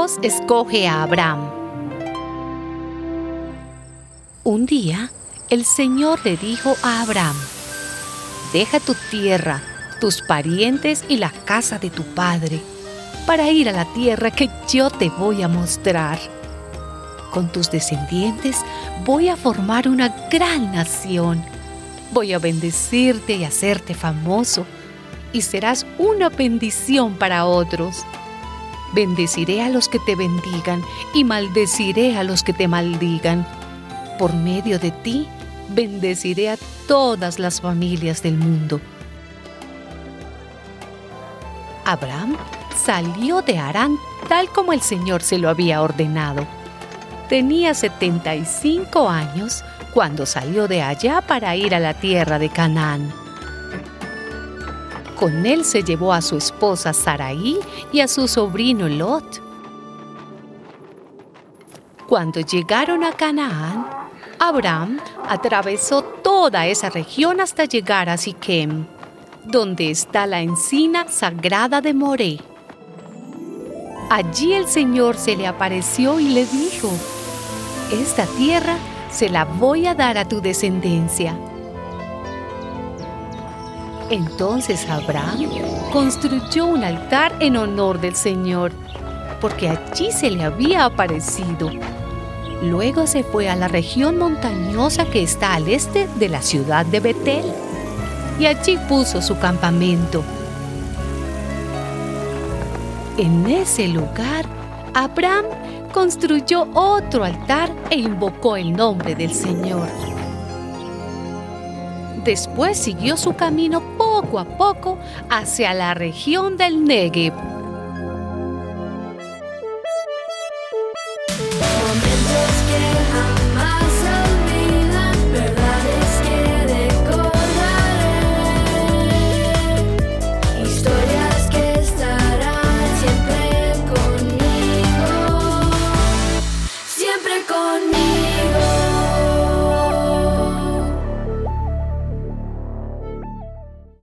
Dios escoge a Abraham. Un día, el Señor le dijo a Abraham, deja tu tierra, tus parientes y la casa de tu padre, para ir a la tierra que yo te voy a mostrar. Con tus descendientes voy a formar una gran nación. Voy a bendecirte y hacerte famoso, y serás una bendición para otros. Bendeciré a los que te bendigan y maldeciré a los que te maldigan. Por medio de ti, bendeciré a todas las familias del mundo. Abraham salió de Harán tal como el Señor se lo había ordenado. Tenía 75 años cuando salió de allá para ir a la tierra de Canaán. Con él se llevó a su esposa Saraí y a su sobrino Lot. Cuando llegaron a Canaán, Abraham atravesó toda esa región hasta llegar a Siquem, donde está la encina sagrada de Moré. Allí el Señor se le apareció y le dijo, Esta tierra se la voy a dar a tu descendencia. Entonces Abraham construyó un altar en honor del Señor, porque allí se le había aparecido. Luego se fue a la región montañosa que está al este de la ciudad de Betel, y allí puso su campamento. En ese lugar, Abraham construyó otro altar e invocó el nombre del Señor. Después siguió su camino poco a poco hacia la región del Negev.